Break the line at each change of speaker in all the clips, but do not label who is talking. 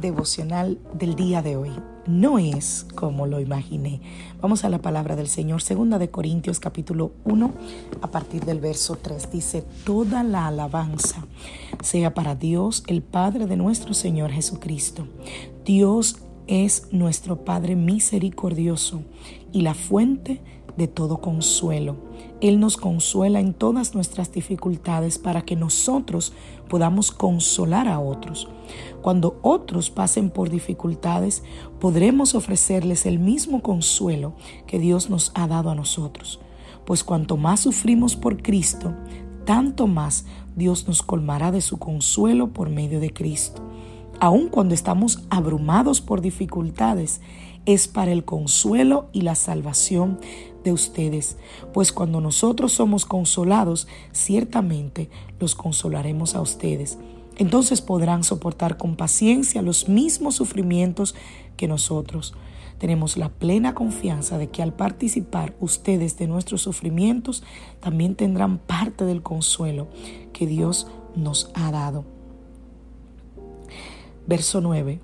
Devocional del día de hoy no es como lo imaginé. Vamos a la palabra del Señor, segunda de Corintios capítulo 1, a partir del verso 3. Dice, toda la alabanza sea para Dios, el Padre de nuestro Señor Jesucristo. Dios es nuestro Padre misericordioso y la fuente de todo consuelo. Él nos consuela en todas nuestras dificultades para que nosotros podamos consolar a otros. Cuando otros pasen por dificultades, podremos ofrecerles el mismo consuelo que Dios nos ha dado a nosotros. Pues cuanto más sufrimos por Cristo, tanto más Dios nos colmará de su consuelo por medio de Cristo. Aun cuando estamos abrumados por dificultades, es para el consuelo y la salvación de ustedes, pues cuando nosotros somos consolados, ciertamente los consolaremos a ustedes entonces podrán soportar con paciencia los mismos sufrimientos que nosotros. Tenemos la plena confianza de que al participar ustedes de nuestros sufrimientos, también tendrán parte del consuelo que Dios nos ha dado. Verso 9.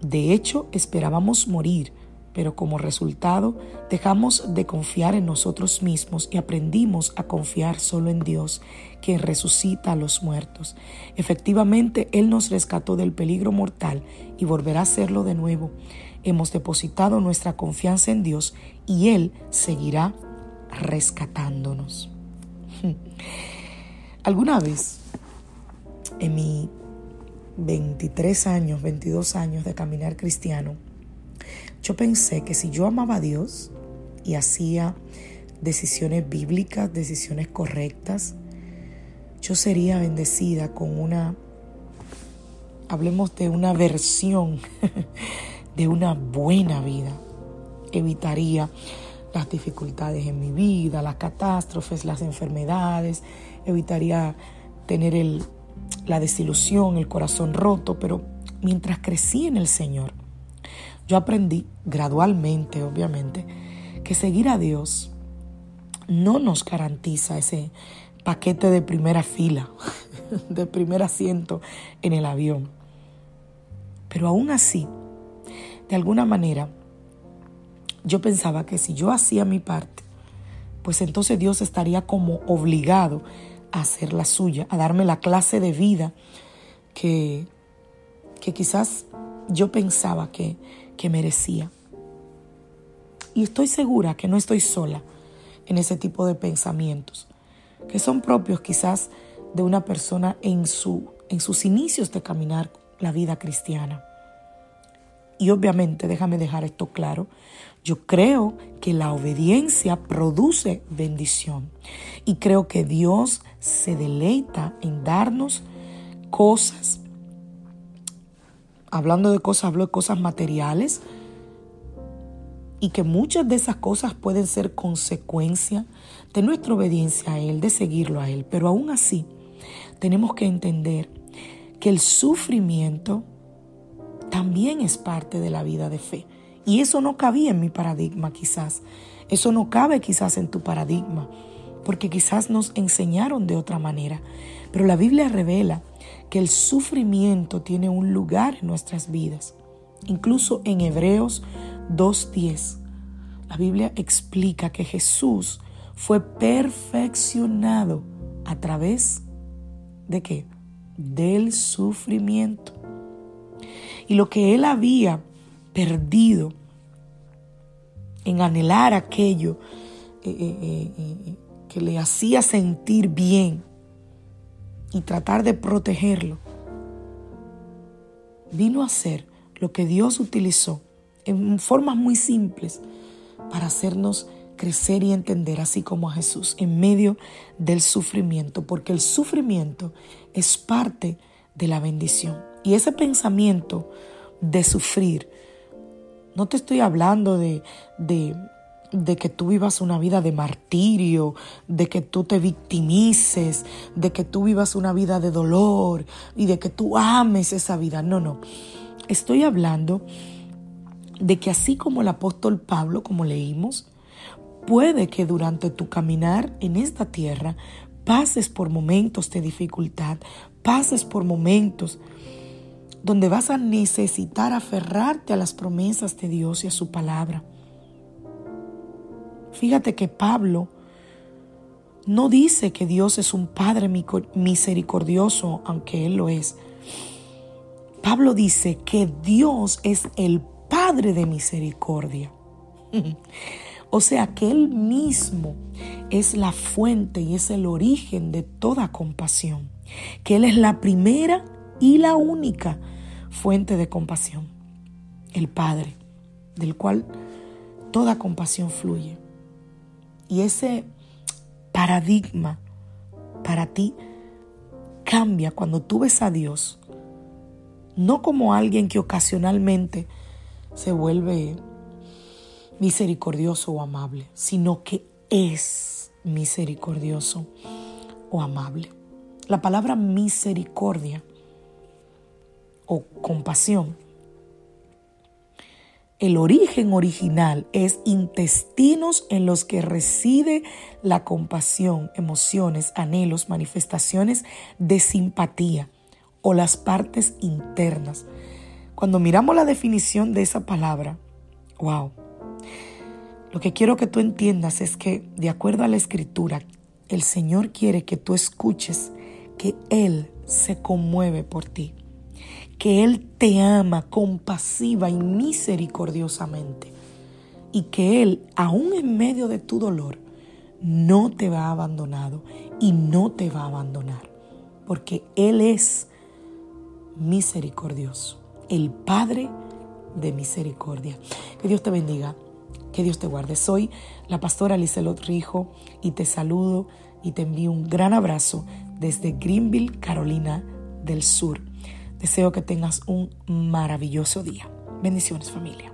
De hecho, esperábamos morir pero como resultado dejamos de confiar en nosotros mismos y aprendimos a confiar solo en Dios, quien resucita a los muertos. Efectivamente, Él nos rescató del peligro mortal y volverá a hacerlo de nuevo. Hemos depositado nuestra confianza en Dios y Él seguirá rescatándonos. ¿Alguna vez en mi 23 años, 22 años de caminar cristiano, yo pensé que si yo amaba a Dios y hacía decisiones bíblicas, decisiones correctas, yo sería bendecida con una, hablemos de una versión de una buena vida. Evitaría las dificultades en mi vida, las catástrofes, las enfermedades, evitaría tener el, la desilusión, el corazón roto, pero mientras crecí en el Señor, yo aprendí gradualmente, obviamente, que seguir a Dios no nos garantiza ese paquete de primera fila, de primer asiento en el avión. Pero aún así, de alguna manera, yo pensaba que si yo hacía mi parte, pues entonces Dios estaría como obligado a hacer la suya, a darme la clase de vida que, que quizás yo pensaba que, que merecía. Y estoy segura que no estoy sola en ese tipo de pensamientos, que son propios quizás de una persona en, su, en sus inicios de caminar la vida cristiana. Y obviamente, déjame dejar esto claro, yo creo que la obediencia produce bendición y creo que Dios se deleita en darnos cosas hablando de cosas, hablo de cosas materiales, y que muchas de esas cosas pueden ser consecuencia de nuestra obediencia a Él, de seguirlo a Él. Pero aún así, tenemos que entender que el sufrimiento también es parte de la vida de fe. Y eso no cabía en mi paradigma quizás. Eso no cabe quizás en tu paradigma, porque quizás nos enseñaron de otra manera. Pero la Biblia revela que el sufrimiento tiene un lugar en nuestras vidas. Incluso en Hebreos 2.10, la Biblia explica que Jesús fue perfeccionado a través de qué? Del sufrimiento. Y lo que él había perdido en anhelar aquello eh, eh, eh, que le hacía sentir bien, y tratar de protegerlo, vino a ser lo que Dios utilizó en formas muy simples para hacernos crecer y entender así como a Jesús en medio del sufrimiento, porque el sufrimiento es parte de la bendición. Y ese pensamiento de sufrir, no te estoy hablando de, de, de que tú vivas una vida de martirio, de que tú te victimices, de que tú vivas una vida de dolor y de que tú ames esa vida. No, no. Estoy hablando de que así como el apóstol Pablo, como leímos, puede que durante tu caminar en esta tierra pases por momentos de dificultad, pases por momentos donde vas a necesitar aferrarte a las promesas de Dios y a su palabra. Fíjate que Pablo no dice que Dios es un Padre misericordioso, aunque Él lo es. Pablo dice que Dios es el Padre de misericordia. O sea que Él mismo es la fuente y es el origen de toda compasión. Que Él es la primera y la única fuente de compasión. El Padre, del cual toda compasión fluye. Y ese paradigma para ti cambia cuando tú ves a Dios, no como alguien que ocasionalmente se vuelve misericordioso o amable, sino que es misericordioso o amable. La palabra misericordia o compasión, el origen original es intestinos en los que reside la compasión, emociones, anhelos, manifestaciones de simpatía o las partes internas. Cuando miramos la definición de esa palabra, wow, lo que quiero que tú entiendas es que, de acuerdo a la escritura, el Señor quiere que tú escuches que Él se conmueve por ti, que Él te ama compasiva y misericordiosamente y que Él, aún en medio de tu dolor, no te va abandonado y no te va a abandonar, porque Él es misericordioso, el Padre de misericordia. Que Dios te bendiga. Que Dios te guarde. Soy la pastora Lizelot Rijo y te saludo y te envío un gran abrazo desde Greenville, Carolina del Sur. Deseo que tengas un maravilloso día. Bendiciones familia.